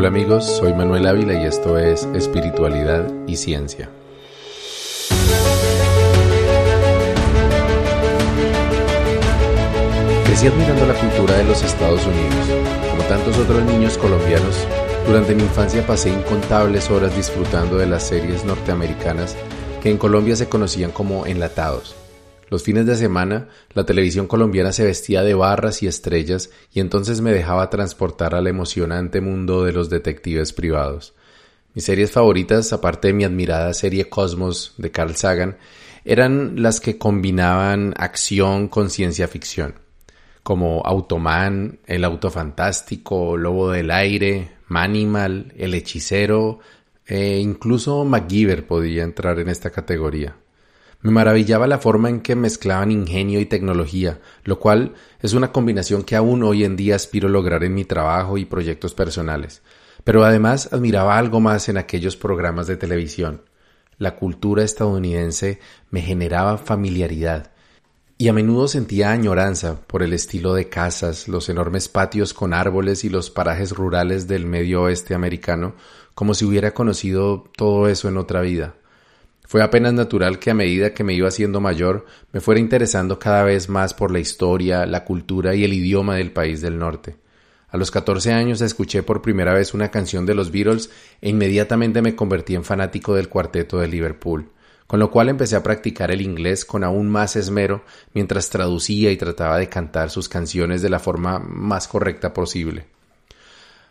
Hola amigos, soy Manuel Ávila y esto es Espiritualidad y Ciencia. Crecí admirando la cultura de los Estados Unidos. Como tantos otros niños colombianos, durante mi infancia pasé incontables horas disfrutando de las series norteamericanas que en Colombia se conocían como enlatados. Los fines de semana, la televisión colombiana se vestía de barras y estrellas y entonces me dejaba transportar al emocionante mundo de los detectives privados. Mis series favoritas, aparte de mi admirada serie Cosmos de Carl Sagan, eran las que combinaban acción con ciencia ficción, como Automan, El Auto Fantástico, Lobo del Aire, Manimal, El Hechicero, e incluso MacGyver podía entrar en esta categoría. Me maravillaba la forma en que mezclaban ingenio y tecnología, lo cual es una combinación que aún hoy en día aspiro a lograr en mi trabajo y proyectos personales. Pero además admiraba algo más en aquellos programas de televisión. La cultura estadounidense me generaba familiaridad y a menudo sentía añoranza por el estilo de casas, los enormes patios con árboles y los parajes rurales del medio oeste americano, como si hubiera conocido todo eso en otra vida. Fue apenas natural que a medida que me iba haciendo mayor me fuera interesando cada vez más por la historia, la cultura y el idioma del país del norte. A los 14 años escuché por primera vez una canción de los Beatles e inmediatamente me convertí en fanático del cuarteto de Liverpool, con lo cual empecé a practicar el inglés con aún más esmero mientras traducía y trataba de cantar sus canciones de la forma más correcta posible.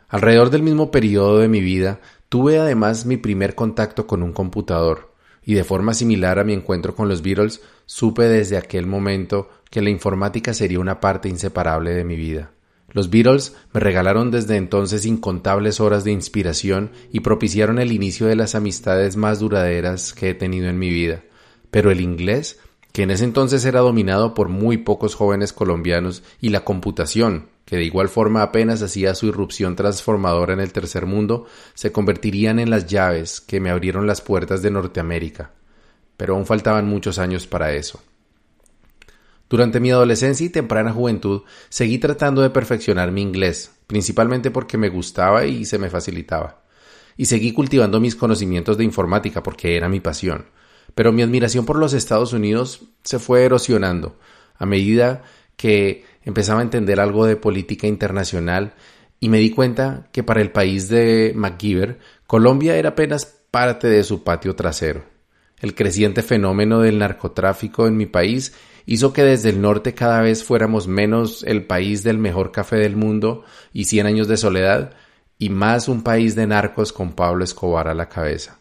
Alrededor del mismo periodo de mi vida tuve además mi primer contacto con un computador, y de forma similar a mi encuentro con los Beatles, supe desde aquel momento que la informática sería una parte inseparable de mi vida. Los Beatles me regalaron desde entonces incontables horas de inspiración y propiciaron el inicio de las amistades más duraderas que he tenido en mi vida. Pero el inglés, que en ese entonces era dominado por muy pocos jóvenes colombianos, y la computación, que de igual forma apenas hacía su irrupción transformadora en el tercer mundo, se convertirían en las llaves que me abrieron las puertas de Norteamérica. Pero aún faltaban muchos años para eso. Durante mi adolescencia y temprana juventud seguí tratando de perfeccionar mi inglés, principalmente porque me gustaba y se me facilitaba. Y seguí cultivando mis conocimientos de informática porque era mi pasión. Pero mi admiración por los Estados Unidos se fue erosionando a medida que empezaba a entender algo de política internacional y me di cuenta que para el país de MacGyver, Colombia era apenas parte de su patio trasero. El creciente fenómeno del narcotráfico en mi país hizo que desde el norte cada vez fuéramos menos el país del mejor café del mundo y cien años de soledad, y más un país de narcos con Pablo Escobar a la cabeza.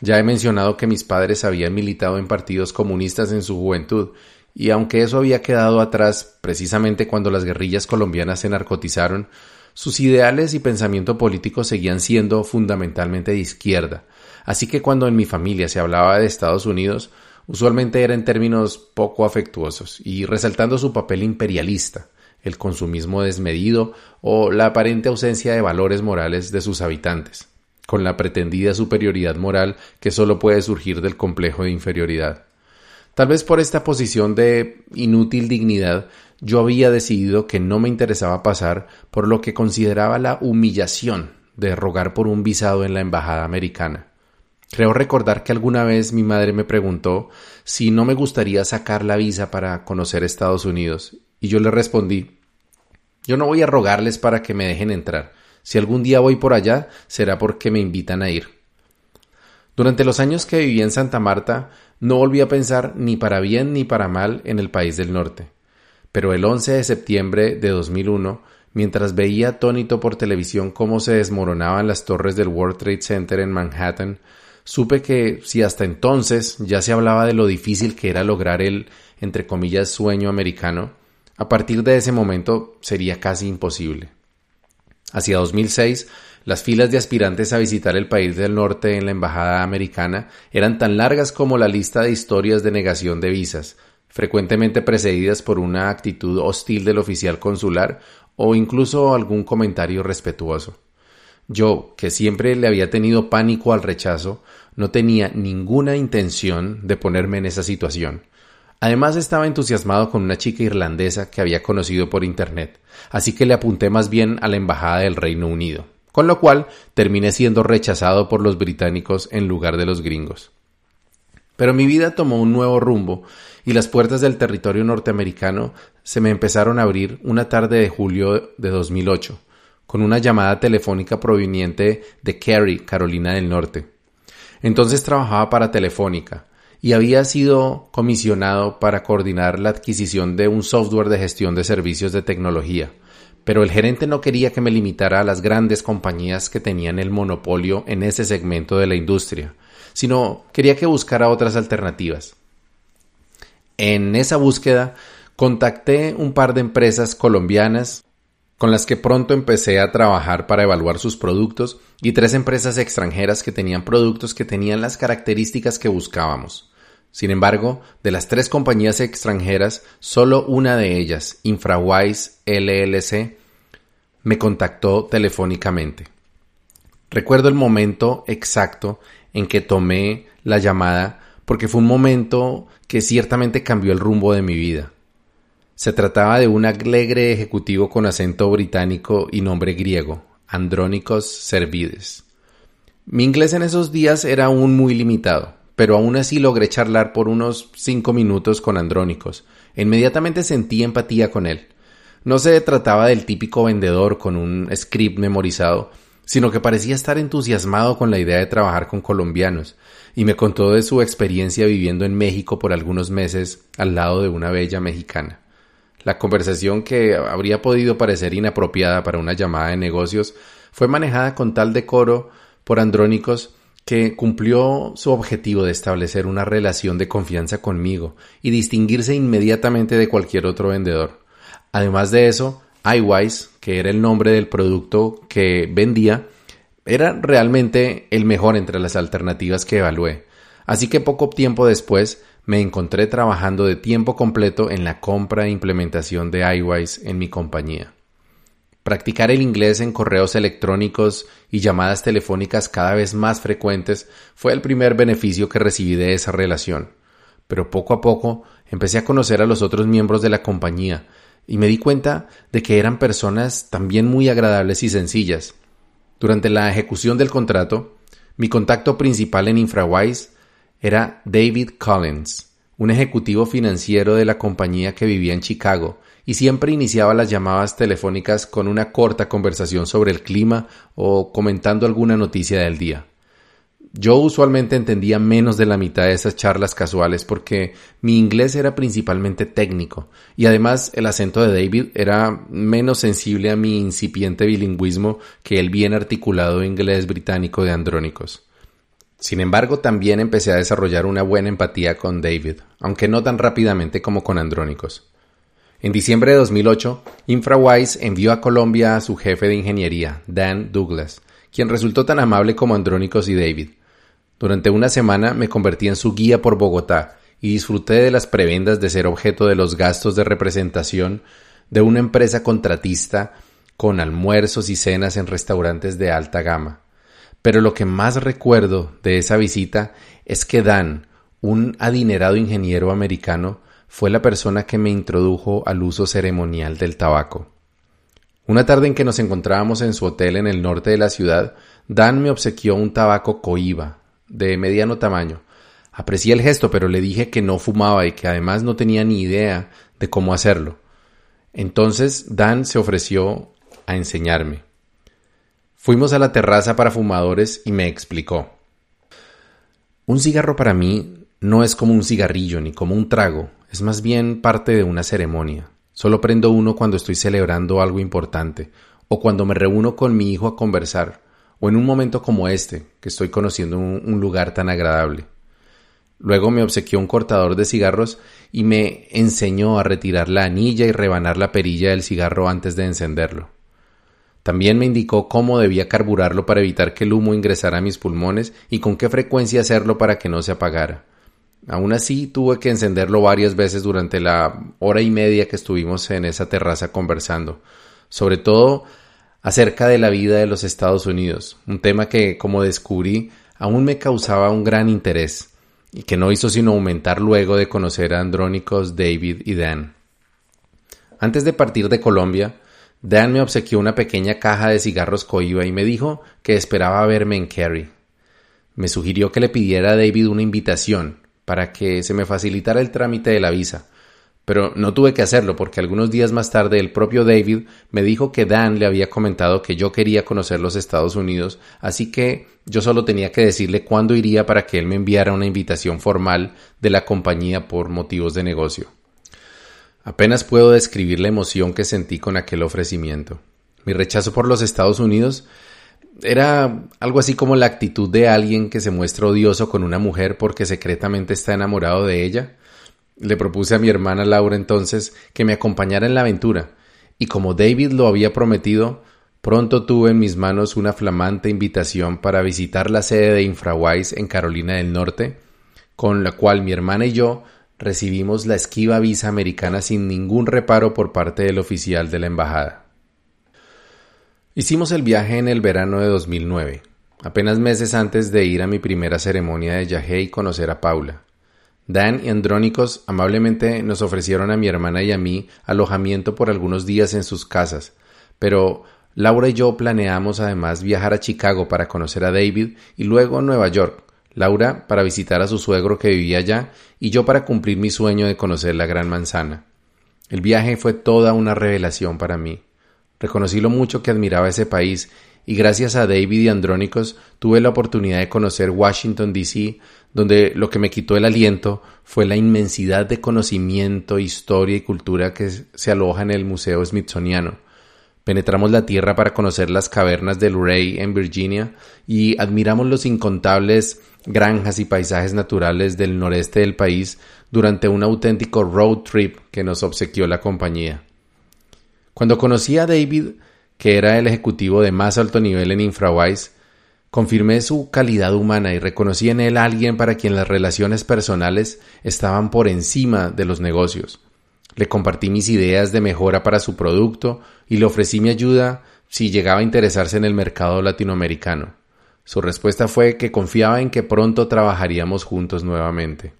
Ya he mencionado que mis padres habían militado en partidos comunistas en su juventud y aunque eso había quedado atrás precisamente cuando las guerrillas colombianas se narcotizaron, sus ideales y pensamiento político seguían siendo fundamentalmente de izquierda, así que cuando en mi familia se hablaba de Estados Unidos, usualmente era en términos poco afectuosos y resaltando su papel imperialista, el consumismo desmedido o la aparente ausencia de valores morales de sus habitantes, con la pretendida superioridad moral que solo puede surgir del complejo de inferioridad. Tal vez por esta posición de inútil dignidad yo había decidido que no me interesaba pasar por lo que consideraba la humillación de rogar por un visado en la embajada americana. Creo recordar que alguna vez mi madre me preguntó si no me gustaría sacar la visa para conocer Estados Unidos, y yo le respondí Yo no voy a rogarles para que me dejen entrar. Si algún día voy por allá, será porque me invitan a ir. Durante los años que viví en Santa Marta, no volví a pensar ni para bien ni para mal en el país del norte. Pero el 11 de septiembre de 2001, mientras veía atónito por televisión cómo se desmoronaban las torres del World Trade Center en Manhattan, supe que si hasta entonces ya se hablaba de lo difícil que era lograr el, entre comillas, sueño americano, a partir de ese momento sería casi imposible. Hacia 2006 las filas de aspirantes a visitar el país del norte en la embajada americana eran tan largas como la lista de historias de negación de visas, frecuentemente precedidas por una actitud hostil del oficial consular o incluso algún comentario respetuoso. Yo, que siempre le había tenido pánico al rechazo, no tenía ninguna intención de ponerme en esa situación. Además estaba entusiasmado con una chica irlandesa que había conocido por Internet, así que le apunté más bien a la Embajada del Reino Unido con lo cual terminé siendo rechazado por los británicos en lugar de los gringos. Pero mi vida tomó un nuevo rumbo y las puertas del territorio norteamericano se me empezaron a abrir una tarde de julio de 2008, con una llamada telefónica proveniente de Cary, Carolina del Norte. Entonces trabajaba para Telefónica y había sido comisionado para coordinar la adquisición de un software de gestión de servicios de tecnología pero el gerente no quería que me limitara a las grandes compañías que tenían el monopolio en ese segmento de la industria, sino quería que buscara otras alternativas. En esa búsqueda contacté un par de empresas colombianas con las que pronto empecé a trabajar para evaluar sus productos y tres empresas extranjeras que tenían productos que tenían las características que buscábamos. Sin embargo, de las tres compañías extranjeras, solo una de ellas, InfraWise LLC, me contactó telefónicamente. Recuerdo el momento exacto en que tomé la llamada porque fue un momento que ciertamente cambió el rumbo de mi vida. Se trataba de un alegre ejecutivo con acento británico y nombre griego, Andrónicos Servides. Mi inglés en esos días era aún muy limitado, pero aún así logré charlar por unos cinco minutos con Andrónicos. Inmediatamente sentí empatía con él. No se trataba del típico vendedor con un script memorizado, sino que parecía estar entusiasmado con la idea de trabajar con colombianos, y me contó de su experiencia viviendo en México por algunos meses al lado de una bella mexicana. La conversación que habría podido parecer inapropiada para una llamada de negocios fue manejada con tal decoro por Andrónicos que cumplió su objetivo de establecer una relación de confianza conmigo y distinguirse inmediatamente de cualquier otro vendedor. Además de eso, iWise, que era el nombre del producto que vendía, era realmente el mejor entre las alternativas que evalué. Así que poco tiempo después me encontré trabajando de tiempo completo en la compra e implementación de iWise en mi compañía. Practicar el inglés en correos electrónicos y llamadas telefónicas cada vez más frecuentes fue el primer beneficio que recibí de esa relación. Pero poco a poco empecé a conocer a los otros miembros de la compañía y me di cuenta de que eran personas también muy agradables y sencillas. Durante la ejecución del contrato, mi contacto principal en InfraWise era David Collins, un ejecutivo financiero de la compañía que vivía en Chicago y siempre iniciaba las llamadas telefónicas con una corta conversación sobre el clima o comentando alguna noticia del día. Yo usualmente entendía menos de la mitad de esas charlas casuales porque mi inglés era principalmente técnico y además el acento de David era menos sensible a mi incipiente bilingüismo que el bien articulado inglés británico de Andrónicos. Sin embargo, también empecé a desarrollar una buena empatía con David, aunque no tan rápidamente como con Andrónicos. En diciembre de 2008, InfraWise envió a Colombia a su jefe de ingeniería, Dan Douglas, quien resultó tan amable como Andrónicos y David. Durante una semana me convertí en su guía por Bogotá y disfruté de las prebendas de ser objeto de los gastos de representación de una empresa contratista con almuerzos y cenas en restaurantes de alta gama. Pero lo que más recuerdo de esa visita es que Dan, un adinerado ingeniero americano, fue la persona que me introdujo al uso ceremonial del tabaco. Una tarde en que nos encontrábamos en su hotel en el norte de la ciudad, Dan me obsequió un tabaco coiba, de mediano tamaño. Aprecié el gesto, pero le dije que no fumaba y que además no tenía ni idea de cómo hacerlo. Entonces Dan se ofreció a enseñarme. Fuimos a la terraza para fumadores y me explicó. Un cigarro para mí no es como un cigarrillo ni como un trago, es más bien parte de una ceremonia. Solo prendo uno cuando estoy celebrando algo importante, o cuando me reúno con mi hijo a conversar, o en un momento como este, que estoy conociendo un, lugar tan agradable. Luego me obsequió un cortador de cigarros y me enseñó a retirar la anilla y rebanar la perilla del cigarro antes de encenderlo. También me indicó cómo debía carburarlo para evitar que el humo ingresara a mis pulmones y con qué frecuencia hacerlo para que no se apagara. Aún así, tuve que encenderlo varias veces durante la hora y media que estuvimos en esa terraza conversando, sobre todo acerca de la vida de los Estados Unidos, un tema que, como descubrí, aún me causaba un gran interés y que no hizo sino aumentar luego de conocer a Andrónicos, David y Dan. Antes de partir de Colombia, Dan me obsequió una pequeña caja de cigarros coiba y me dijo que esperaba verme en Kerry. Me sugirió que le pidiera a David una invitación para que se me facilitara el trámite de la visa, pero no tuve que hacerlo porque algunos días más tarde el propio David me dijo que Dan le había comentado que yo quería conocer los Estados Unidos, así que yo solo tenía que decirle cuándo iría para que él me enviara una invitación formal de la compañía por motivos de negocio. Apenas puedo describir la emoción que sentí con aquel ofrecimiento. Mi rechazo por los Estados Unidos era algo así como la actitud de alguien que se muestra odioso con una mujer porque secretamente está enamorado de ella le propuse a mi hermana Laura entonces que me acompañara en la aventura, y como David lo había prometido, pronto tuve en mis manos una flamante invitación para visitar la sede de Infrawise en Carolina del Norte, con la cual mi hermana y yo recibimos la esquiva visa americana sin ningún reparo por parte del oficial de la embajada. Hicimos el viaje en el verano de 2009, apenas meses antes de ir a mi primera ceremonia de yagé y conocer a Paula. Dan y Andrónicos amablemente nos ofrecieron a mi hermana y a mí alojamiento por algunos días en sus casas, pero Laura y yo planeamos además viajar a Chicago para conocer a David y luego a Nueva York, Laura para visitar a su suegro que vivía allá y yo para cumplir mi sueño de conocer la Gran Manzana. El viaje fue toda una revelación para mí. Reconocí lo mucho que admiraba ese país y gracias a David y Andrónicos tuve la oportunidad de conocer Washington, D.C., donde lo que me quitó el aliento fue la inmensidad de conocimiento, historia y cultura que se aloja en el Museo Smithsoniano. Penetramos la tierra para conocer las cavernas del Ray en Virginia y admiramos los incontables granjas y paisajes naturales del noreste del país durante un auténtico road trip que nos obsequió la compañía. Cuando conocí a David, que era el ejecutivo de más alto nivel en InfraWise, Confirmé su calidad humana y reconocí en él a alguien para quien las relaciones personales estaban por encima de los negocios. Le compartí mis ideas de mejora para su producto y le ofrecí mi ayuda si llegaba a interesarse en el mercado latinoamericano. Su respuesta fue que confiaba en que pronto trabajaríamos juntos nuevamente.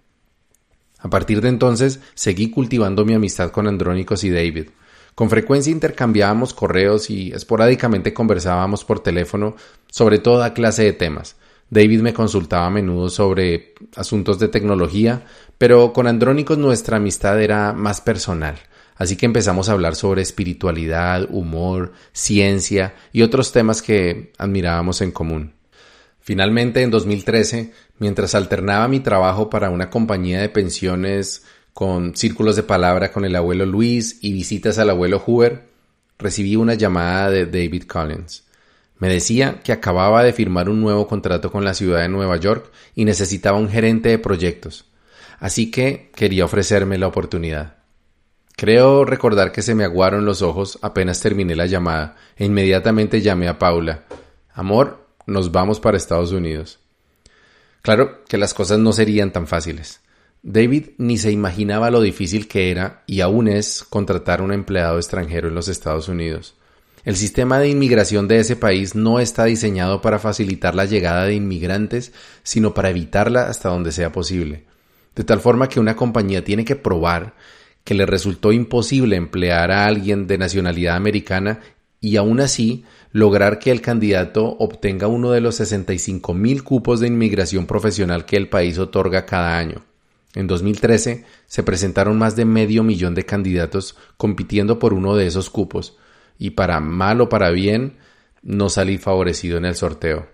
A partir de entonces seguí cultivando mi amistad con Andrónicos y David. Con frecuencia intercambiábamos correos y esporádicamente conversábamos por teléfono sobre toda clase de temas. David me consultaba a menudo sobre asuntos de tecnología, pero con Andrónicos nuestra amistad era más personal. Así que empezamos a hablar sobre espiritualidad, humor, ciencia y otros temas que admirábamos en común. Finalmente, en 2013, mientras alternaba mi trabajo para una compañía de pensiones con círculos de palabra con el abuelo Luis y visitas al abuelo Hoover, recibí una llamada de David Collins. Me decía que acababa de firmar un nuevo contrato con la ciudad de Nueva York y necesitaba un gerente de proyectos, así que quería ofrecerme la oportunidad. Creo recordar que se me aguaron los ojos apenas terminé la llamada e inmediatamente llamé a Paula. Amor, nos vamos para Estados Unidos. Claro que las cosas no serían tan fáciles. David ni se imaginaba lo difícil que era y aún es contratar un empleado extranjero en los Estados Unidos. El sistema de inmigración de ese país no está diseñado para facilitar la llegada de inmigrantes, sino para evitarla hasta donde sea posible. De tal forma que una compañía tiene que probar que le resultó imposible emplear a alguien de nacionalidad americana y aún así lograr que el candidato obtenga uno de los 65 mil cupos de inmigración profesional que el país otorga cada año. En 2013 se presentaron más de medio millón de candidatos compitiendo por uno de esos cupos, y para mal o para bien no salí favorecido en el sorteo.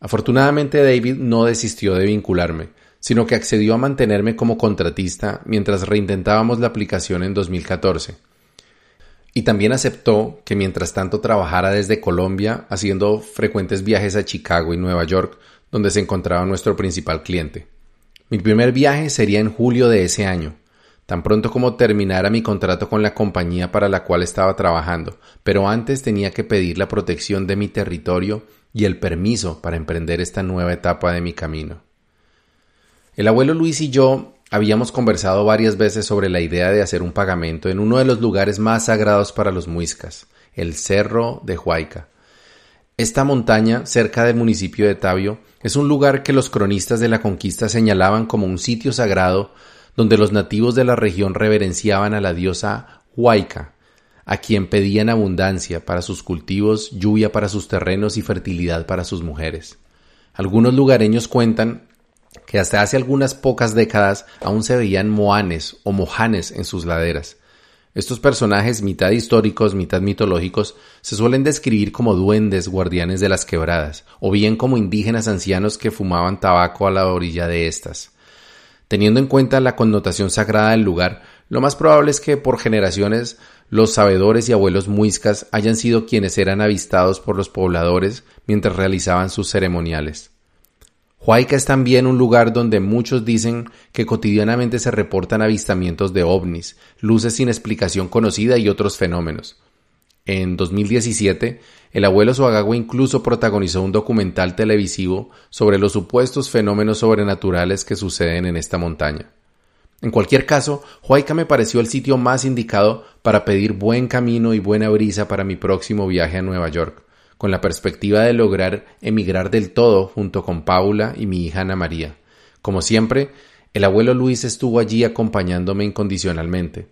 Afortunadamente David no desistió de vincularme, sino que accedió a mantenerme como contratista mientras reintentábamos la aplicación en 2014. Y también aceptó que mientras tanto trabajara desde Colombia haciendo frecuentes viajes a Chicago y Nueva York, donde se encontraba nuestro principal cliente. Mi primer viaje sería en julio de ese año, tan pronto como terminara mi contrato con la compañía para la cual estaba trabajando, pero antes tenía que pedir la protección de mi territorio y el permiso para emprender esta nueva etapa de mi camino. El abuelo Luis y yo habíamos conversado varias veces sobre la idea de hacer un pagamento en uno de los lugares más sagrados para los muiscas, el Cerro de Huayca. Esta montaña, cerca del municipio de Tabio, es un lugar que los cronistas de la conquista señalaban como un sitio sagrado donde los nativos de la región reverenciaban a la diosa Huayca, a quien pedían abundancia para sus cultivos, lluvia para sus terrenos y fertilidad para sus mujeres. Algunos lugareños cuentan que hasta hace algunas pocas décadas aún se veían moanes o mojanes en sus laderas. Estos personajes, mitad históricos, mitad mitológicos, se suelen describir como duendes guardianes de las quebradas, o bien como indígenas ancianos que fumaban tabaco a la orilla de estas. Teniendo en cuenta la connotación sagrada del lugar, lo más probable es que por generaciones los sabedores y abuelos muiscas hayan sido quienes eran avistados por los pobladores mientras realizaban sus ceremoniales. Huayca es también un lugar donde muchos dicen que cotidianamente se reportan avistamientos de ovnis, luces sin explicación conocida y otros fenómenos. En 2017, el abuelo Suagagua incluso protagonizó un documental televisivo sobre los supuestos fenómenos sobrenaturales que suceden en esta montaña. En cualquier caso, Huayca me pareció el sitio más indicado para pedir buen camino y buena brisa para mi próximo viaje a Nueva York con la perspectiva de lograr emigrar del todo junto con Paula y mi hija Ana María. Como siempre, el abuelo Luis estuvo allí acompañándome incondicionalmente,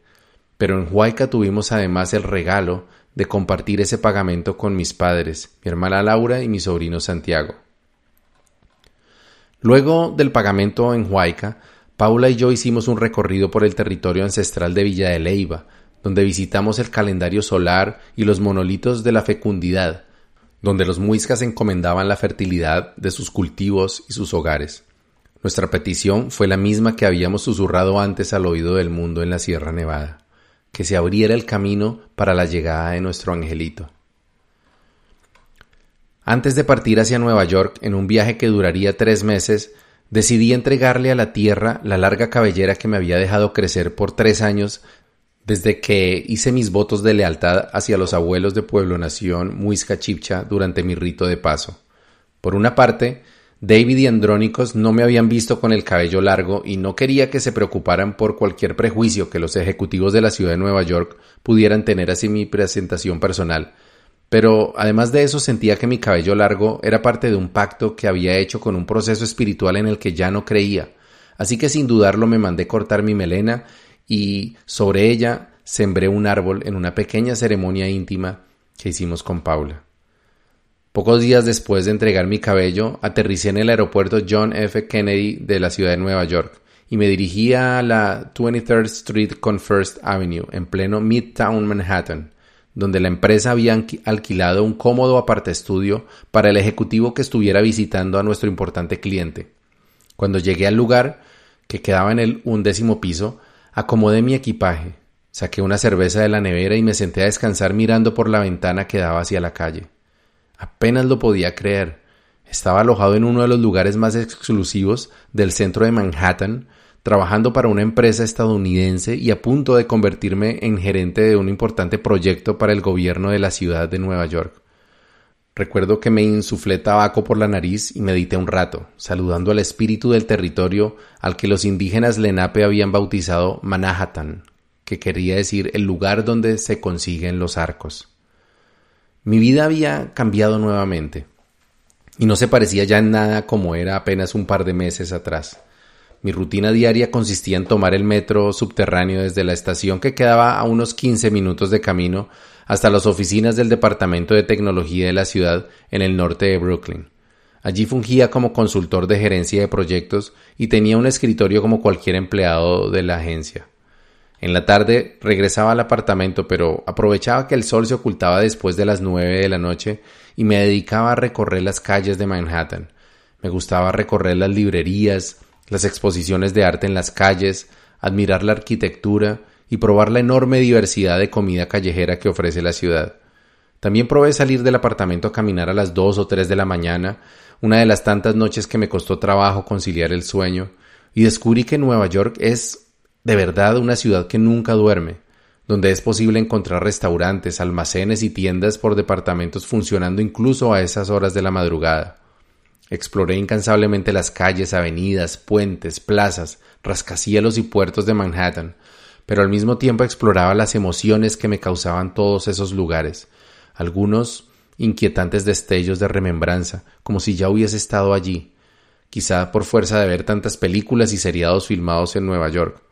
pero en Huayca tuvimos además el regalo de compartir ese pagamento con mis padres, mi hermana Laura y mi sobrino Santiago. Luego del pagamento en Huayca, Paula y yo hicimos un recorrido por el territorio ancestral de Villa de Leiva, donde visitamos el calendario solar y los monolitos de la fecundidad, donde los muiscas encomendaban la fertilidad de sus cultivos y sus hogares. Nuestra petición fue la misma que habíamos susurrado antes al oído del mundo en la Sierra Nevada, que se abriera el camino para la llegada de nuestro angelito. Antes de partir hacia Nueva York en un viaje que duraría tres meses, decidí entregarle a la tierra la larga cabellera que me había dejado crecer por tres años desde que hice mis votos de lealtad hacia los abuelos de Pueblo Nación Muisca Chipcha durante mi rito de paso. Por una parte, David y Andrónicos no me habían visto con el cabello largo y no quería que se preocuparan por cualquier prejuicio que los ejecutivos de la ciudad de Nueva York pudieran tener hacia mi presentación personal. Pero además de eso sentía que mi cabello largo era parte de un pacto que había hecho con un proceso espiritual en el que ya no creía. Así que sin dudarlo me mandé cortar mi melena y sobre ella sembré un árbol en una pequeña ceremonia íntima que hicimos con Paula. Pocos días después de entregar mi cabello, aterricé en el aeropuerto John F. Kennedy de la ciudad de Nueva York y me dirigía a la 23rd Street con First Avenue, en pleno Midtown Manhattan, donde la empresa había alquilado un cómodo aparte estudio para el ejecutivo que estuviera visitando a nuestro importante cliente. Cuando llegué al lugar, que quedaba en el undécimo piso, Acomodé mi equipaje, saqué una cerveza de la nevera y me senté a descansar mirando por la ventana que daba hacia la calle. Apenas lo podía creer. Estaba alojado en uno de los lugares más exclusivos del centro de Manhattan, trabajando para una empresa estadounidense y a punto de convertirme en gerente de un importante proyecto para el gobierno de la ciudad de Nueva York. Recuerdo que me insuflé tabaco por la nariz y medité un rato, saludando al espíritu del territorio al que los indígenas Lenape habían bautizado Manhattan, que quería decir el lugar donde se consiguen los arcos. Mi vida había cambiado nuevamente, y no se parecía ya en nada como era apenas un par de meses atrás. Mi rutina diaria consistía en tomar el metro subterráneo desde la estación que quedaba a unos quince minutos de camino hasta las oficinas del Departamento de Tecnología de la ciudad en el norte de Brooklyn. Allí fungía como consultor de gerencia de proyectos y tenía un escritorio como cualquier empleado de la agencia. En la tarde regresaba al apartamento, pero aprovechaba que el sol se ocultaba después de las nueve de la noche y me dedicaba a recorrer las calles de Manhattan. Me gustaba recorrer las librerías, las exposiciones de arte en las calles, admirar la arquitectura y probar la enorme diversidad de comida callejera que ofrece la ciudad. También probé salir del apartamento a caminar a las dos o tres de la mañana, una de las tantas noches que me costó trabajo conciliar el sueño, y descubrí que Nueva York es de verdad una ciudad que nunca duerme, donde es posible encontrar restaurantes, almacenes y tiendas por departamentos funcionando incluso a esas horas de la madrugada. Exploré incansablemente las calles, avenidas, puentes, plazas, rascacielos y puertos de Manhattan, pero al mismo tiempo exploraba las emociones que me causaban todos esos lugares, algunos inquietantes destellos de remembranza, como si ya hubiese estado allí, quizá por fuerza de ver tantas películas y seriados filmados en Nueva York.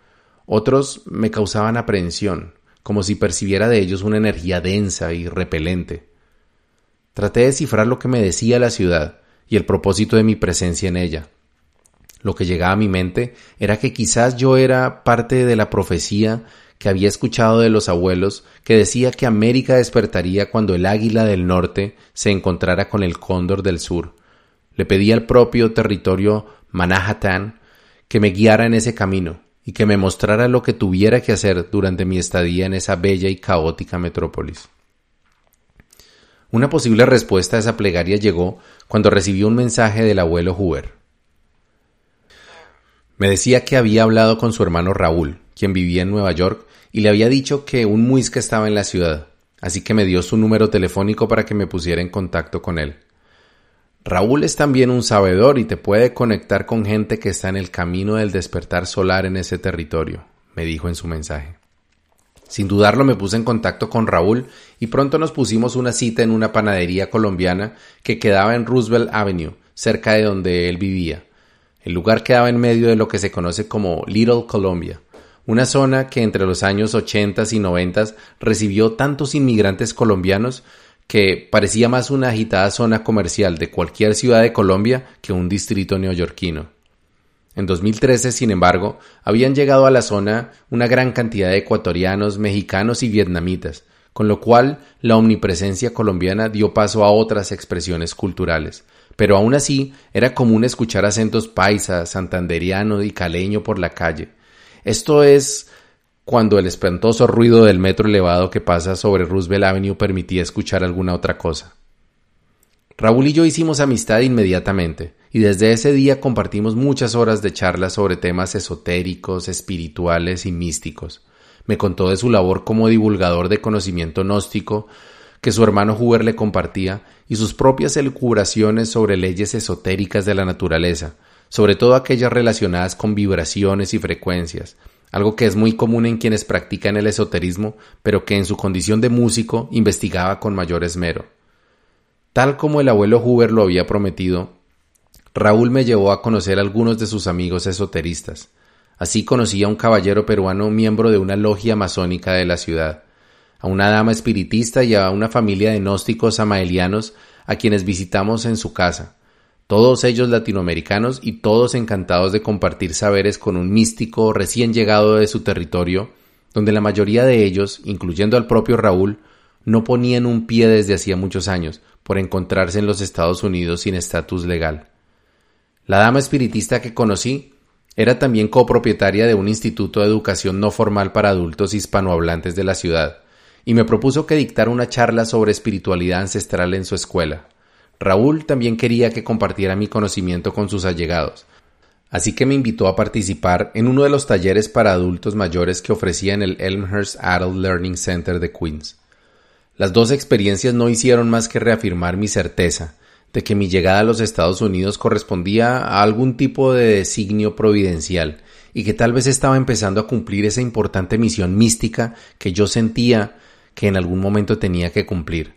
Otros me causaban aprehensión, como si percibiera de ellos una energía densa y repelente. Traté de cifrar lo que me decía la ciudad y el propósito de mi presencia en ella. Lo que llegaba a mi mente era que quizás yo era parte de la profecía que había escuchado de los abuelos que decía que América despertaría cuando el águila del norte se encontrara con el cóndor del sur. Le pedí al propio territorio Manhattan que me guiara en ese camino y que me mostrara lo que tuviera que hacer durante mi estadía en esa bella y caótica metrópolis. Una posible respuesta a esa plegaria llegó cuando recibí un mensaje del abuelo Hoover. Me decía que había hablado con su hermano Raúl, quien vivía en Nueva York, y le había dicho que un muisca estaba en la ciudad, así que me dio su número telefónico para que me pusiera en contacto con él. Raúl es también un sabedor y te puede conectar con gente que está en el camino del despertar solar en ese territorio, me dijo en su mensaje. Sin dudarlo me puse en contacto con Raúl y pronto nos pusimos una cita en una panadería colombiana que quedaba en Roosevelt Avenue, cerca de donde él vivía. El lugar quedaba en medio de lo que se conoce como Little Colombia, una zona que entre los años 80 y 90 recibió tantos inmigrantes colombianos que parecía más una agitada zona comercial de cualquier ciudad de Colombia que un distrito neoyorquino. En 2013, sin embargo, habían llegado a la zona una gran cantidad de ecuatorianos, mexicanos y vietnamitas, con lo cual la omnipresencia colombiana dio paso a otras expresiones culturales. Pero aún así era común escuchar acentos paisa, santanderiano y caleño por la calle. Esto es cuando el espantoso ruido del metro elevado que pasa sobre Roosevelt Avenue permitía escuchar alguna otra cosa. Raúl y yo hicimos amistad inmediatamente, y desde ese día compartimos muchas horas de charlas sobre temas esotéricos, espirituales y místicos. Me contó de su labor como divulgador de conocimiento gnóstico que su hermano Huber le compartía y sus propias elucubraciones sobre leyes esotéricas de la naturaleza, sobre todo aquellas relacionadas con vibraciones y frecuencias, algo que es muy común en quienes practican el esoterismo, pero que en su condición de músico investigaba con mayor esmero. Tal como el abuelo Huber lo había prometido, Raúl me llevó a conocer a algunos de sus amigos esoteristas. Así conocí a un caballero peruano miembro de una logia masónica de la ciudad, a una dama espiritista y a una familia de gnósticos amaelianos a quienes visitamos en su casa, todos ellos latinoamericanos y todos encantados de compartir saberes con un místico recién llegado de su territorio, donde la mayoría de ellos, incluyendo al propio Raúl, no ponían un pie desde hacía muchos años, por encontrarse en los Estados Unidos sin estatus legal. La dama espiritista que conocí era también copropietaria de un instituto de educación no formal para adultos hispanohablantes de la ciudad, y me propuso que dictara una charla sobre espiritualidad ancestral en su escuela. Raúl también quería que compartiera mi conocimiento con sus allegados, así que me invitó a participar en uno de los talleres para adultos mayores que ofrecía en el Elmhurst Adult Learning Center de Queens. Las dos experiencias no hicieron más que reafirmar mi certeza de que mi llegada a los Estados Unidos correspondía a algún tipo de designio providencial y que tal vez estaba empezando a cumplir esa importante misión mística que yo sentía que en algún momento tenía que cumplir.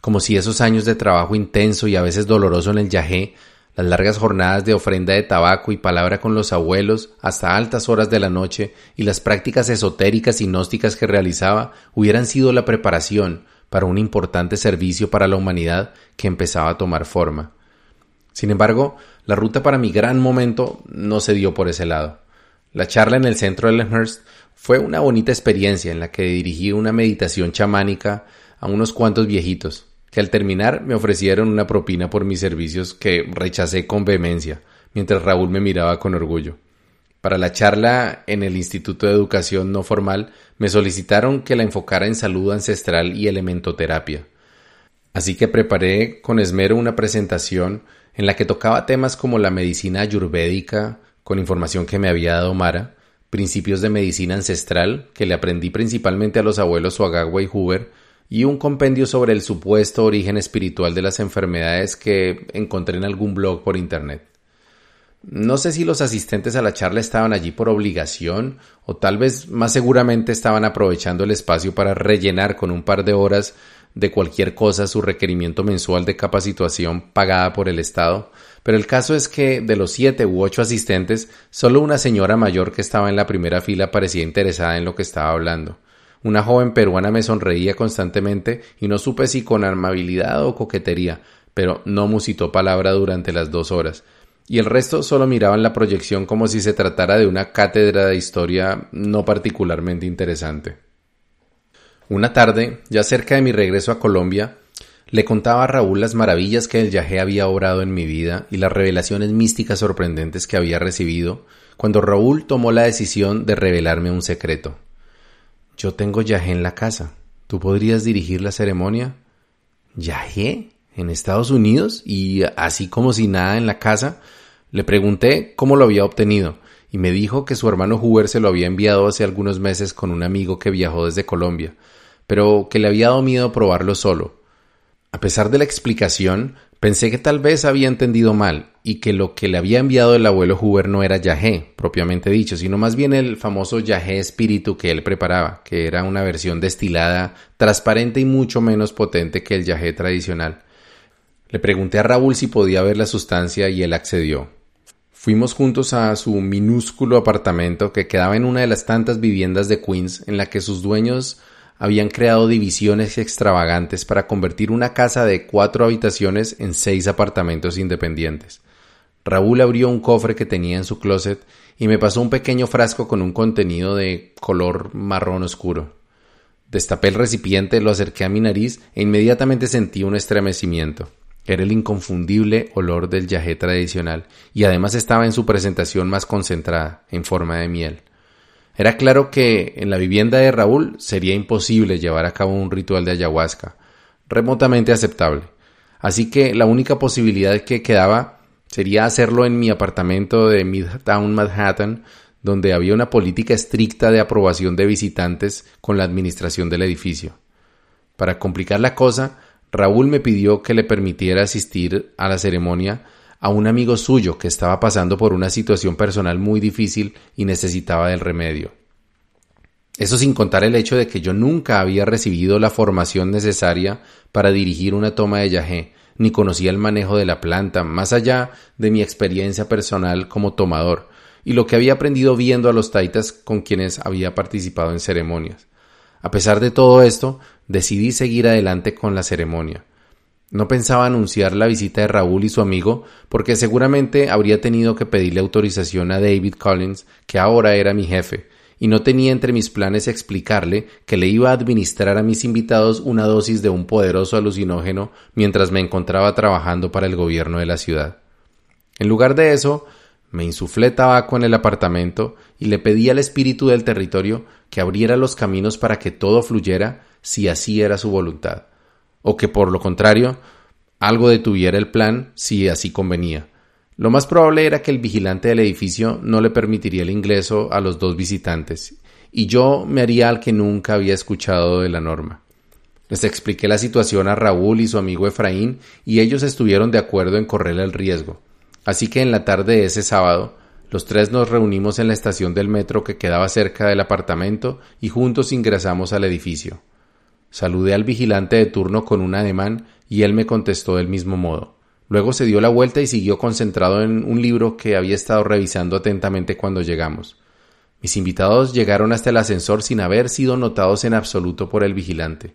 Como si esos años de trabajo intenso y a veces doloroso en el yajé, las largas jornadas de ofrenda de tabaco y palabra con los abuelos hasta altas horas de la noche y las prácticas esotéricas y gnósticas que realizaba hubieran sido la preparación para un importante servicio para la humanidad que empezaba a tomar forma. Sin embargo, la ruta para mi gran momento no se dio por ese lado. La charla en el centro de Elmhurst fue una bonita experiencia en la que dirigí una meditación chamánica a unos cuantos viejitos, que al terminar me ofrecieron una propina por mis servicios que rechacé con vehemencia, mientras Raúl me miraba con orgullo. Para la charla en el Instituto de Educación No Formal me solicitaron que la enfocara en salud ancestral y elementoterapia. Así que preparé con esmero una presentación en la que tocaba temas como la medicina ayurvédica, con información que me había dado Mara, principios de medicina ancestral, que le aprendí principalmente a los abuelos Suagagua y Huber, y un compendio sobre el supuesto origen espiritual de las enfermedades que encontré en algún blog por internet. No sé si los asistentes a la charla estaban allí por obligación o tal vez más seguramente estaban aprovechando el espacio para rellenar con un par de horas de cualquier cosa su requerimiento mensual de capacitación pagada por el Estado, pero el caso es que de los siete u ocho asistentes, solo una señora mayor que estaba en la primera fila parecía interesada en lo que estaba hablando. una joven peruana me sonreía constantemente y no supe si con amabilidad o coquetería, pero no musitó palabra durante las dos horas. Y el resto solo miraban la proyección como si se tratara de una cátedra de historia no particularmente interesante. Una tarde, ya cerca de mi regreso a Colombia, le contaba a Raúl las maravillas que el yagé había obrado en mi vida y las revelaciones místicas sorprendentes que había recibido, cuando Raúl tomó la decisión de revelarme un secreto. Yo tengo yagé en la casa. ¿Tú podrías dirigir la ceremonia? ¿Yagé? ¿En Estados Unidos? Y así como si nada en la casa. Le pregunté cómo lo había obtenido, y me dijo que su hermano Huber se lo había enviado hace algunos meses con un amigo que viajó desde Colombia, pero que le había dado miedo probarlo solo. A pesar de la explicación, pensé que tal vez había entendido mal y que lo que le había enviado el abuelo Huber no era yagé, propiamente dicho, sino más bien el famoso yagé espíritu que él preparaba, que era una versión destilada, transparente y mucho menos potente que el yagé tradicional. Le pregunté a Raúl si podía ver la sustancia y él accedió. Fuimos juntos a su minúsculo apartamento que quedaba en una de las tantas viviendas de Queens en la que sus dueños habían creado divisiones extravagantes para convertir una casa de cuatro habitaciones en seis apartamentos independientes. Raúl abrió un cofre que tenía en su closet y me pasó un pequeño frasco con un contenido de color marrón oscuro. Destapé el recipiente, lo acerqué a mi nariz e inmediatamente sentí un estremecimiento. Era el inconfundible olor del yagé tradicional y además estaba en su presentación más concentrada, en forma de miel. Era claro que en la vivienda de Raúl sería imposible llevar a cabo un ritual de ayahuasca, remotamente aceptable. Así que la única posibilidad que quedaba sería hacerlo en mi apartamento de Midtown Manhattan, donde había una política estricta de aprobación de visitantes con la administración del edificio. Para complicar la cosa, Raúl me pidió que le permitiera asistir a la ceremonia a un amigo suyo que estaba pasando por una situación personal muy difícil y necesitaba del remedio. Eso sin contar el hecho de que yo nunca había recibido la formación necesaria para dirigir una toma de yagé, ni conocía el manejo de la planta, más allá de mi experiencia personal como tomador, y lo que había aprendido viendo a los taitas con quienes había participado en ceremonias. A pesar de todo esto, decidí seguir adelante con la ceremonia. No pensaba anunciar la visita de Raúl y su amigo porque seguramente habría tenido que pedirle autorización a David Collins, que ahora era mi jefe, y no tenía entre mis planes explicarle que le iba a administrar a mis invitados una dosis de un poderoso alucinógeno mientras me encontraba trabajando para el gobierno de la ciudad. En lugar de eso, me insuflé tabaco en el apartamento y le pedí al espíritu del territorio que abriera los caminos para que todo fluyera si así era su voluntad o que por lo contrario algo detuviera el plan si así convenía. Lo más probable era que el vigilante del edificio no le permitiría el ingreso a los dos visitantes, y yo me haría al que nunca había escuchado de la norma. Les expliqué la situación a Raúl y su amigo Efraín, y ellos estuvieron de acuerdo en correr el riesgo. Así que en la tarde de ese sábado, los tres nos reunimos en la estación del metro que quedaba cerca del apartamento y juntos ingresamos al edificio. Saludé al vigilante de turno con un ademán y él me contestó del mismo modo. Luego se dio la vuelta y siguió concentrado en un libro que había estado revisando atentamente cuando llegamos. Mis invitados llegaron hasta el ascensor sin haber sido notados en absoluto por el vigilante,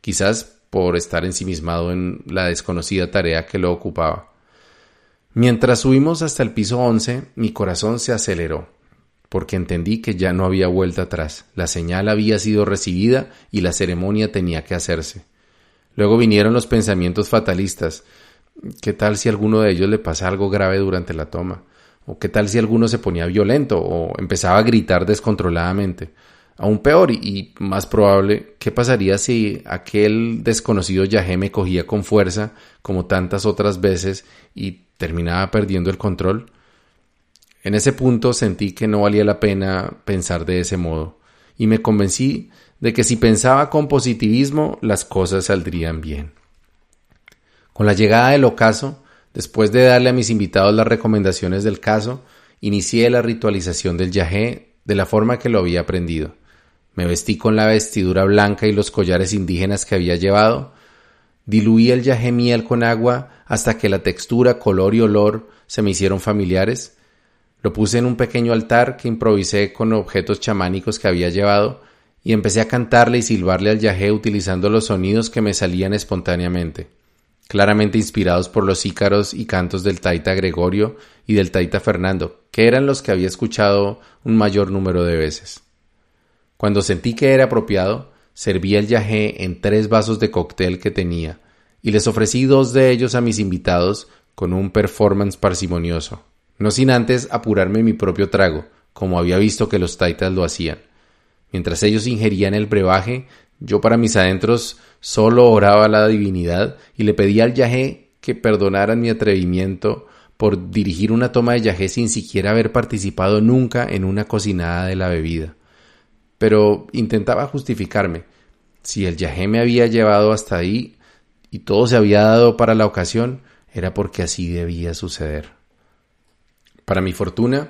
quizás por estar ensimismado en la desconocida tarea que lo ocupaba. Mientras subimos hasta el piso once, mi corazón se aceleró porque entendí que ya no había vuelta atrás, la señal había sido recibida y la ceremonia tenía que hacerse. Luego vinieron los pensamientos fatalistas. ¿Qué tal si a alguno de ellos le pasa algo grave durante la toma? ¿O qué tal si alguno se ponía violento o empezaba a gritar descontroladamente? Aún peor y más probable, ¿qué pasaría si aquel desconocido Yahé me cogía con fuerza, como tantas otras veces, y terminaba perdiendo el control? En ese punto sentí que no valía la pena pensar de ese modo, y me convencí de que si pensaba con positivismo las cosas saldrían bien. Con la llegada del ocaso, después de darle a mis invitados las recomendaciones del caso, inicié la ritualización del yagé de la forma que lo había aprendido. Me vestí con la vestidura blanca y los collares indígenas que había llevado, diluí el yagé miel con agua hasta que la textura, color y olor se me hicieron familiares, lo puse en un pequeño altar que improvisé con objetos chamánicos que había llevado y empecé a cantarle y silbarle al yajé utilizando los sonidos que me salían espontáneamente, claramente inspirados por los ícaros y cantos del taita Gregorio y del taita Fernando, que eran los que había escuchado un mayor número de veces. Cuando sentí que era apropiado, serví el yajé en tres vasos de cóctel que tenía, y les ofrecí dos de ellos a mis invitados con un performance parsimonioso, no sin antes apurarme mi propio trago, como había visto que los taitas lo hacían. Mientras ellos ingerían el brebaje, yo para mis adentros solo oraba a la divinidad y le pedía al yajé que perdonaran mi atrevimiento por dirigir una toma de yajé sin siquiera haber participado nunca en una cocinada de la bebida. Pero intentaba justificarme. Si el yajé me había llevado hasta ahí y todo se había dado para la ocasión, era porque así debía suceder. Para mi fortuna,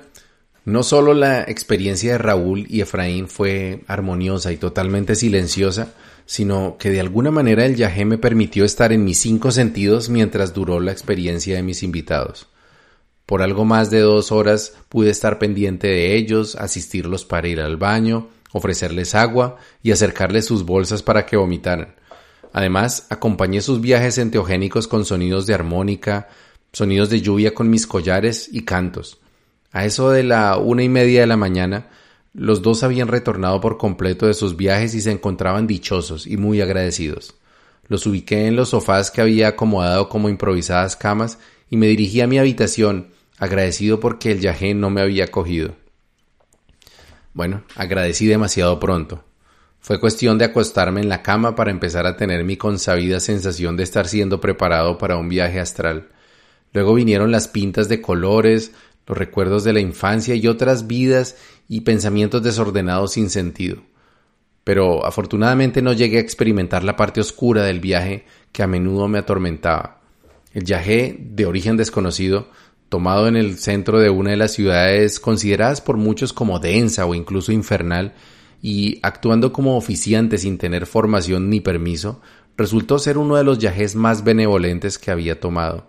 no solo la experiencia de Raúl y Efraín fue armoniosa y totalmente silenciosa, sino que de alguna manera el yajé me permitió estar en mis cinco sentidos mientras duró la experiencia de mis invitados. Por algo más de dos horas pude estar pendiente de ellos, asistirlos para ir al baño, ofrecerles agua y acercarles sus bolsas para que vomitaran. Además, acompañé sus viajes enteogénicos con sonidos de armónica, sonidos de lluvia con mis collares y cantos. A eso de la una y media de la mañana, los dos habían retornado por completo de sus viajes y se encontraban dichosos y muy agradecidos. Los ubiqué en los sofás que había acomodado como improvisadas camas y me dirigí a mi habitación, agradecido porque el yajé no me había cogido. Bueno, agradecí demasiado pronto. Fue cuestión de acostarme en la cama para empezar a tener mi consabida sensación de estar siendo preparado para un viaje astral. Luego vinieron las pintas de colores, los recuerdos de la infancia y otras vidas y pensamientos desordenados sin sentido. Pero afortunadamente no llegué a experimentar la parte oscura del viaje que a menudo me atormentaba. El viaje, de origen desconocido, tomado en el centro de una de las ciudades consideradas por muchos como densa o incluso infernal, y actuando como oficiante sin tener formación ni permiso, resultó ser uno de los yajes más benevolentes que había tomado.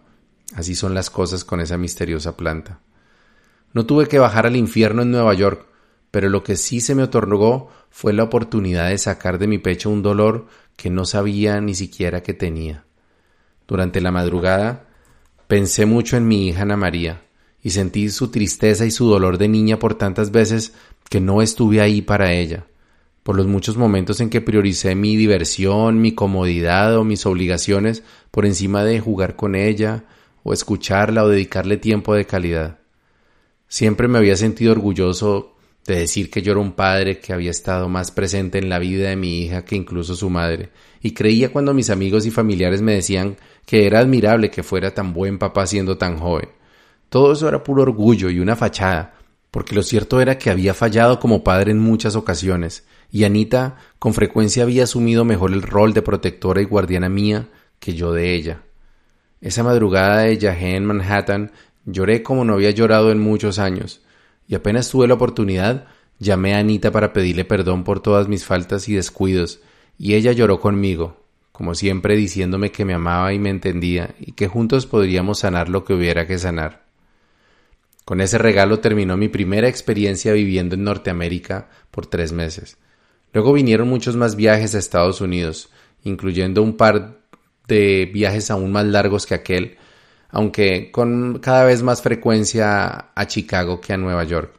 Así son las cosas con esa misteriosa planta. No tuve que bajar al infierno en Nueva York, pero lo que sí se me otorgó fue la oportunidad de sacar de mi pecho un dolor que no sabía ni siquiera que tenía. Durante la madrugada pensé mucho en mi hija Ana María y sentí su tristeza y su dolor de niña por tantas veces que no estuve ahí para ella, por los muchos momentos en que prioricé mi diversión, mi comodidad o mis obligaciones por encima de jugar con ella, o escucharla o dedicarle tiempo de calidad. Siempre me había sentido orgulloso de decir que yo era un padre que había estado más presente en la vida de mi hija que incluso su madre, y creía cuando mis amigos y familiares me decían que era admirable que fuera tan buen papá siendo tan joven. Todo eso era puro orgullo y una fachada, porque lo cierto era que había fallado como padre en muchas ocasiones, y Anita con frecuencia había asumido mejor el rol de protectora y guardiana mía que yo de ella. Esa madrugada de Yahé en Manhattan lloré como no había llorado en muchos años, y apenas tuve la oportunidad, llamé a Anita para pedirle perdón por todas mis faltas y descuidos, y ella lloró conmigo, como siempre diciéndome que me amaba y me entendía, y que juntos podríamos sanar lo que hubiera que sanar. Con ese regalo terminó mi primera experiencia viviendo en Norteamérica por tres meses. Luego vinieron muchos más viajes a Estados Unidos, incluyendo un par de viajes aún más largos que aquel, aunque con cada vez más frecuencia a Chicago que a Nueva York.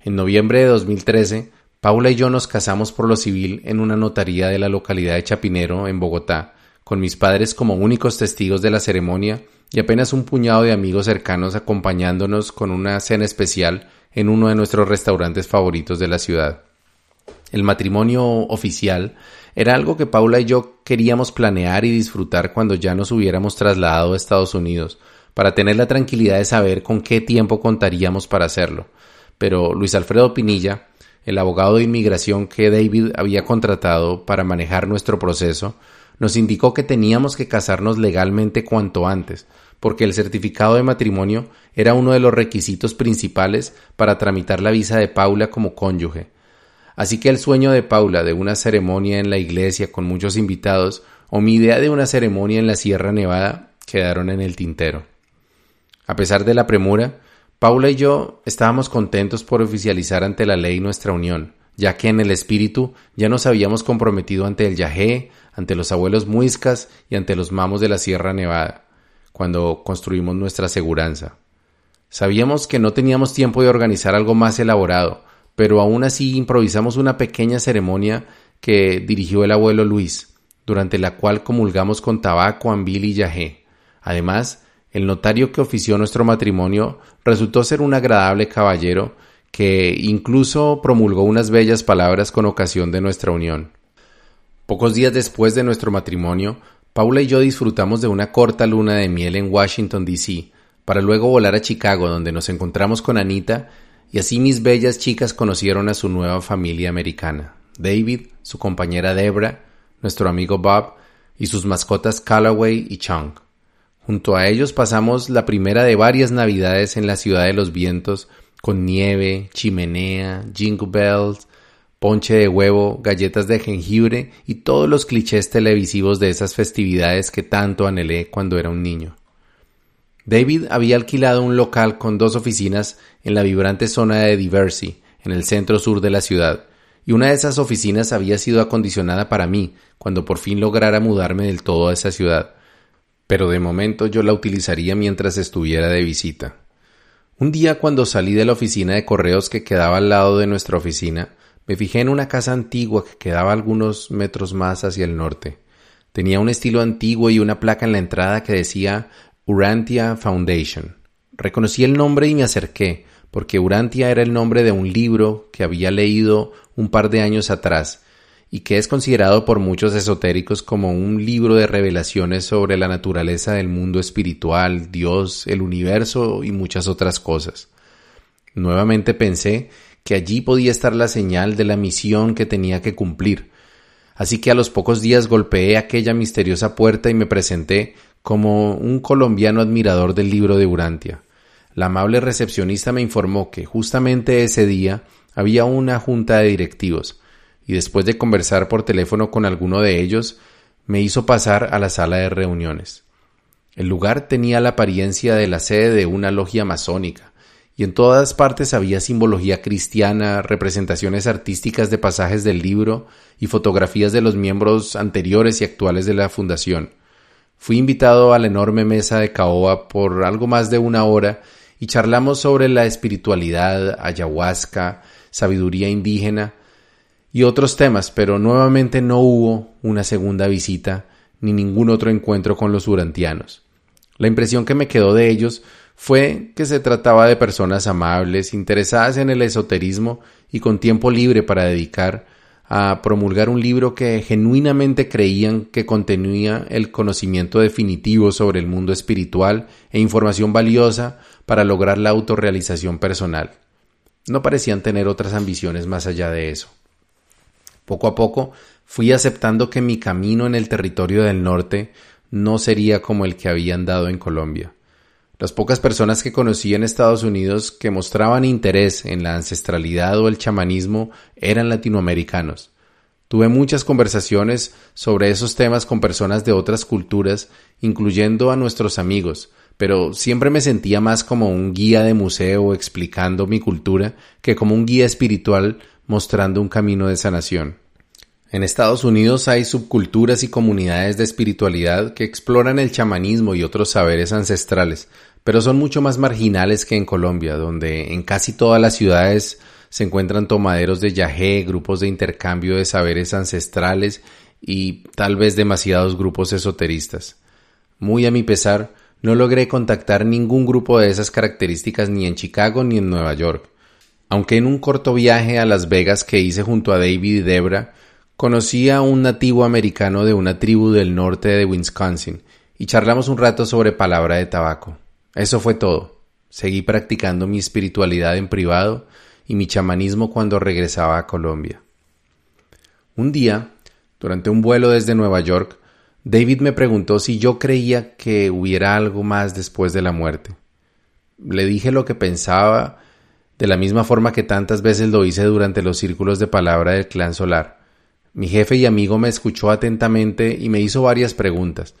En noviembre de 2013, Paula y yo nos casamos por lo civil en una notaría de la localidad de Chapinero, en Bogotá, con mis padres como únicos testigos de la ceremonia y apenas un puñado de amigos cercanos acompañándonos con una cena especial en uno de nuestros restaurantes favoritos de la ciudad. El matrimonio oficial era algo que Paula y yo queríamos planear y disfrutar cuando ya nos hubiéramos trasladado a Estados Unidos, para tener la tranquilidad de saber con qué tiempo contaríamos para hacerlo. Pero Luis Alfredo Pinilla, el abogado de inmigración que David había contratado para manejar nuestro proceso, nos indicó que teníamos que casarnos legalmente cuanto antes, porque el certificado de matrimonio era uno de los requisitos principales para tramitar la visa de Paula como cónyuge. Así que el sueño de Paula de una ceremonia en la iglesia con muchos invitados o mi idea de una ceremonia en la Sierra Nevada quedaron en el tintero. A pesar de la premura, Paula y yo estábamos contentos por oficializar ante la ley nuestra unión, ya que en el espíritu ya nos habíamos comprometido ante el Yahé, ante los abuelos muiscas y ante los mamos de la Sierra Nevada, cuando construimos nuestra aseguranza. Sabíamos que no teníamos tiempo de organizar algo más elaborado, pero aún así improvisamos una pequeña ceremonia que dirigió el abuelo Luis, durante la cual comulgamos con tabaco, ambil y yajé. Además, el notario que ofició nuestro matrimonio resultó ser un agradable caballero que incluso promulgó unas bellas palabras con ocasión de nuestra unión. Pocos días después de nuestro matrimonio, Paula y yo disfrutamos de una corta luna de miel en Washington, D.C., para luego volar a Chicago, donde nos encontramos con Anita, y así mis bellas chicas conocieron a su nueva familia americana, David, su compañera Debra, nuestro amigo Bob, y sus mascotas Callaway y Chung. Junto a ellos pasamos la primera de varias navidades en la ciudad de los vientos, con nieve, chimenea, jingle bells, ponche de huevo, galletas de jengibre y todos los clichés televisivos de esas festividades que tanto anhelé cuando era un niño. David había alquilado un local con dos oficinas en la vibrante zona de Diversey, en el centro sur de la ciudad, y una de esas oficinas había sido acondicionada para mí cuando por fin lograra mudarme del todo a esa ciudad. Pero de momento yo la utilizaría mientras estuviera de visita. Un día cuando salí de la oficina de correos que quedaba al lado de nuestra oficina, me fijé en una casa antigua que quedaba algunos metros más hacia el norte. Tenía un estilo antiguo y una placa en la entrada que decía Urantia Foundation. Reconocí el nombre y me acerqué, porque Urantia era el nombre de un libro que había leído un par de años atrás y que es considerado por muchos esotéricos como un libro de revelaciones sobre la naturaleza del mundo espiritual, Dios, el universo y muchas otras cosas. Nuevamente pensé que allí podía estar la señal de la misión que tenía que cumplir, así que a los pocos días golpeé aquella misteriosa puerta y me presenté como un colombiano admirador del libro de Urantia. La amable recepcionista me informó que justamente ese día había una junta de directivos, y después de conversar por teléfono con alguno de ellos, me hizo pasar a la sala de reuniones. El lugar tenía la apariencia de la sede de una logia masónica, y en todas partes había simbología cristiana, representaciones artísticas de pasajes del libro y fotografías de los miembros anteriores y actuales de la fundación. Fui invitado a la enorme mesa de caoba por algo más de una hora y charlamos sobre la espiritualidad, ayahuasca, sabiduría indígena y otros temas, pero nuevamente no hubo una segunda visita ni ningún otro encuentro con los urantianos. La impresión que me quedó de ellos fue que se trataba de personas amables, interesadas en el esoterismo y con tiempo libre para dedicar a promulgar un libro que genuinamente creían que contenía el conocimiento definitivo sobre el mundo espiritual e información valiosa para lograr la autorrealización personal. No parecían tener otras ambiciones más allá de eso. Poco a poco fui aceptando que mi camino en el territorio del norte no sería como el que había andado en Colombia. Las pocas personas que conocí en Estados Unidos que mostraban interés en la ancestralidad o el chamanismo eran latinoamericanos. Tuve muchas conversaciones sobre esos temas con personas de otras culturas, incluyendo a nuestros amigos, pero siempre me sentía más como un guía de museo explicando mi cultura que como un guía espiritual mostrando un camino de sanación. En Estados Unidos hay subculturas y comunidades de espiritualidad que exploran el chamanismo y otros saberes ancestrales, pero son mucho más marginales que en Colombia, donde en casi todas las ciudades se encuentran tomaderos de yagé, grupos de intercambio de saberes ancestrales y tal vez demasiados grupos esoteristas. Muy a mi pesar, no logré contactar ningún grupo de esas características ni en Chicago ni en Nueva York. Aunque en un corto viaje a Las Vegas que hice junto a David y Debra, conocí a un nativo americano de una tribu del norte de Wisconsin y charlamos un rato sobre palabra de tabaco. Eso fue todo. Seguí practicando mi espiritualidad en privado y mi chamanismo cuando regresaba a Colombia. Un día, durante un vuelo desde Nueva York, David me preguntó si yo creía que hubiera algo más después de la muerte. Le dije lo que pensaba de la misma forma que tantas veces lo hice durante los círculos de palabra del clan solar. Mi jefe y amigo me escuchó atentamente y me hizo varias preguntas.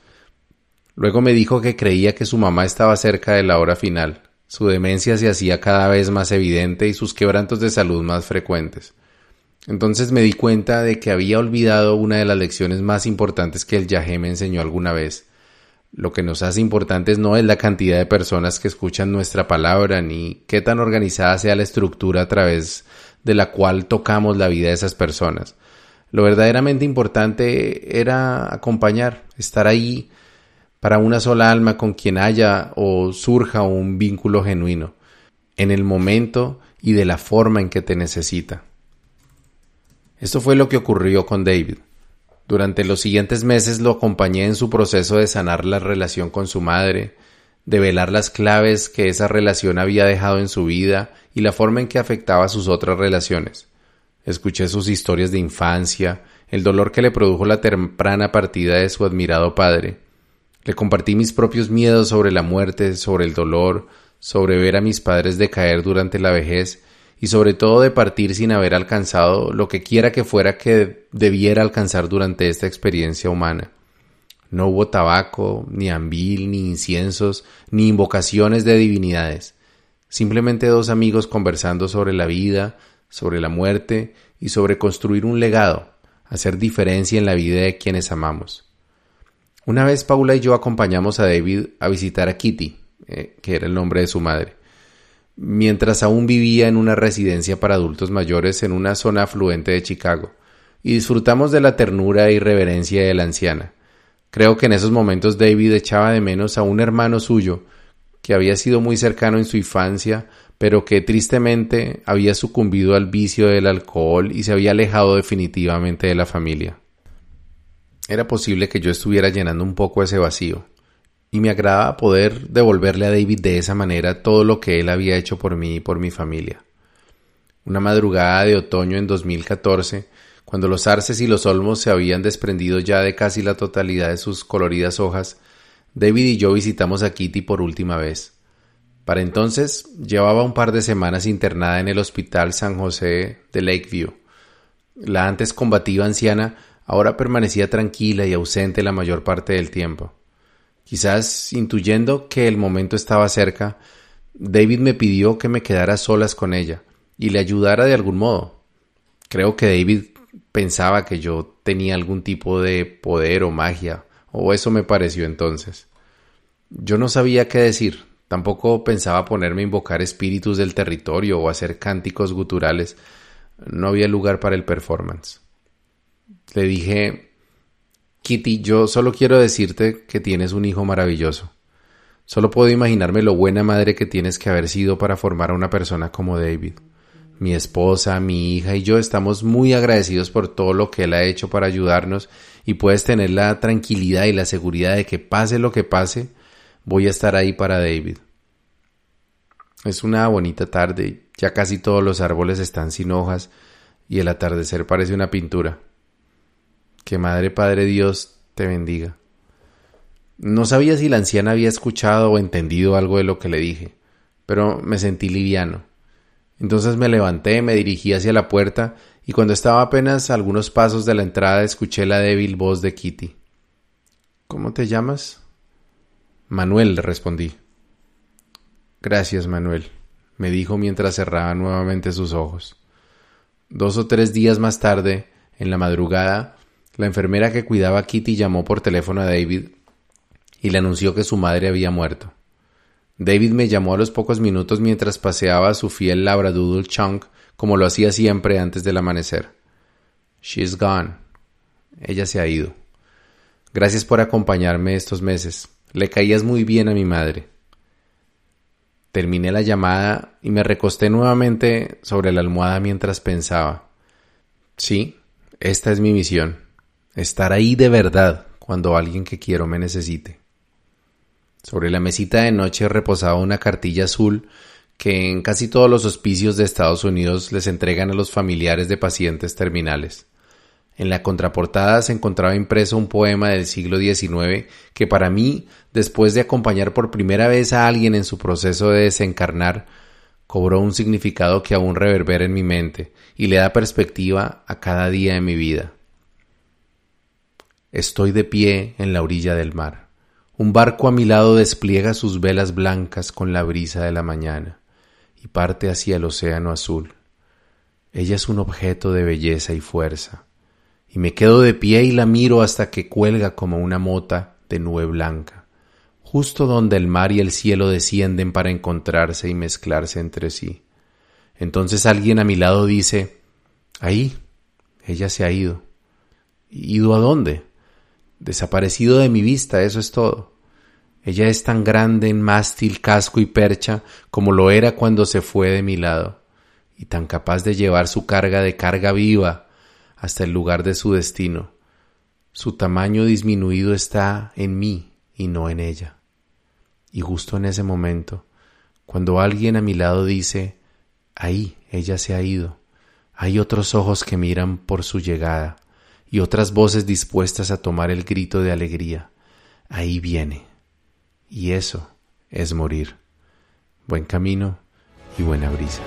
Luego me dijo que creía que su mamá estaba cerca de la hora final. Su demencia se hacía cada vez más evidente y sus quebrantos de salud más frecuentes. Entonces me di cuenta de que había olvidado una de las lecciones más importantes que el Yahé me enseñó alguna vez. Lo que nos hace importantes no es la cantidad de personas que escuchan nuestra palabra, ni qué tan organizada sea la estructura a través de la cual tocamos la vida de esas personas. Lo verdaderamente importante era acompañar, estar ahí para una sola alma con quien haya o surja un vínculo genuino, en el momento y de la forma en que te necesita. Esto fue lo que ocurrió con David. Durante los siguientes meses lo acompañé en su proceso de sanar la relación con su madre, de velar las claves que esa relación había dejado en su vida y la forma en que afectaba sus otras relaciones. Escuché sus historias de infancia, el dolor que le produjo la temprana partida de su admirado padre. Le compartí mis propios miedos sobre la muerte, sobre el dolor, sobre ver a mis padres decaer durante la vejez y sobre todo de partir sin haber alcanzado lo que quiera que fuera que debiera alcanzar durante esta experiencia humana. No hubo tabaco, ni ambil, ni inciensos, ni invocaciones de divinidades. Simplemente dos amigos conversando sobre la vida, sobre la muerte y sobre construir un legado, hacer diferencia en la vida de quienes amamos. Una vez Paula y yo acompañamos a David a visitar a Kitty, eh, que era el nombre de su madre mientras aún vivía en una residencia para adultos mayores en una zona afluente de Chicago, y disfrutamos de la ternura y reverencia de la anciana. Creo que en esos momentos David echaba de menos a un hermano suyo, que había sido muy cercano en su infancia, pero que tristemente había sucumbido al vicio del alcohol y se había alejado definitivamente de la familia. Era posible que yo estuviera llenando un poco ese vacío y me agradaba poder devolverle a David de esa manera todo lo que él había hecho por mí y por mi familia. Una madrugada de otoño en 2014, cuando los arces y los olmos se habían desprendido ya de casi la totalidad de sus coloridas hojas, David y yo visitamos a Kitty por última vez. Para entonces llevaba un par de semanas internada en el Hospital San José de Lakeview. La antes combativa anciana ahora permanecía tranquila y ausente la mayor parte del tiempo. Quizás intuyendo que el momento estaba cerca, David me pidió que me quedara solas con ella y le ayudara de algún modo. Creo que David pensaba que yo tenía algún tipo de poder o magia, o eso me pareció entonces. Yo no sabía qué decir, tampoco pensaba ponerme a invocar espíritus del territorio o hacer cánticos guturales. No había lugar para el performance. Le dije Kitty, yo solo quiero decirte que tienes un hijo maravilloso. Solo puedo imaginarme lo buena madre que tienes que haber sido para formar a una persona como David. Mi esposa, mi hija y yo estamos muy agradecidos por todo lo que él ha hecho para ayudarnos y puedes tener la tranquilidad y la seguridad de que pase lo que pase, voy a estar ahí para David. Es una bonita tarde, ya casi todos los árboles están sin hojas y el atardecer parece una pintura. Que Madre Padre Dios te bendiga. No sabía si la anciana había escuchado o entendido algo de lo que le dije, pero me sentí liviano. Entonces me levanté, me dirigí hacia la puerta y cuando estaba apenas a algunos pasos de la entrada escuché la débil voz de Kitty. ¿Cómo te llamas? Manuel, respondí. Gracias, Manuel, me dijo mientras cerraba nuevamente sus ojos. Dos o tres días más tarde, en la madrugada, la enfermera que cuidaba a Kitty llamó por teléfono a David y le anunció que su madre había muerto. David me llamó a los pocos minutos mientras paseaba su fiel labradoodle Chunk como lo hacía siempre antes del amanecer. She's gone. Ella se ha ido. Gracias por acompañarme estos meses. Le caías muy bien a mi madre. Terminé la llamada y me recosté nuevamente sobre la almohada mientras pensaba. Sí, esta es mi misión estar ahí de verdad cuando alguien que quiero me necesite. Sobre la mesita de noche reposaba una cartilla azul que en casi todos los hospicios de Estados Unidos les entregan a los familiares de pacientes terminales. En la contraportada se encontraba impreso un poema del siglo XIX que para mí, después de acompañar por primera vez a alguien en su proceso de desencarnar, cobró un significado que aún reverbera en mi mente y le da perspectiva a cada día de mi vida. Estoy de pie en la orilla del mar. Un barco a mi lado despliega sus velas blancas con la brisa de la mañana y parte hacia el océano azul. Ella es un objeto de belleza y fuerza, y me quedo de pie y la miro hasta que cuelga como una mota de nube blanca, justo donde el mar y el cielo descienden para encontrarse y mezclarse entre sí. Entonces alguien a mi lado dice, ahí, ella se ha ido. ¿Ido a dónde? Desaparecido de mi vista, eso es todo. Ella es tan grande en mástil, casco y percha como lo era cuando se fue de mi lado, y tan capaz de llevar su carga de carga viva hasta el lugar de su destino. Su tamaño disminuido está en mí y no en ella. Y justo en ese momento, cuando alguien a mi lado dice, ahí ella se ha ido, hay otros ojos que miran por su llegada y otras voces dispuestas a tomar el grito de alegría. Ahí viene. Y eso es morir. Buen camino y buena brisa.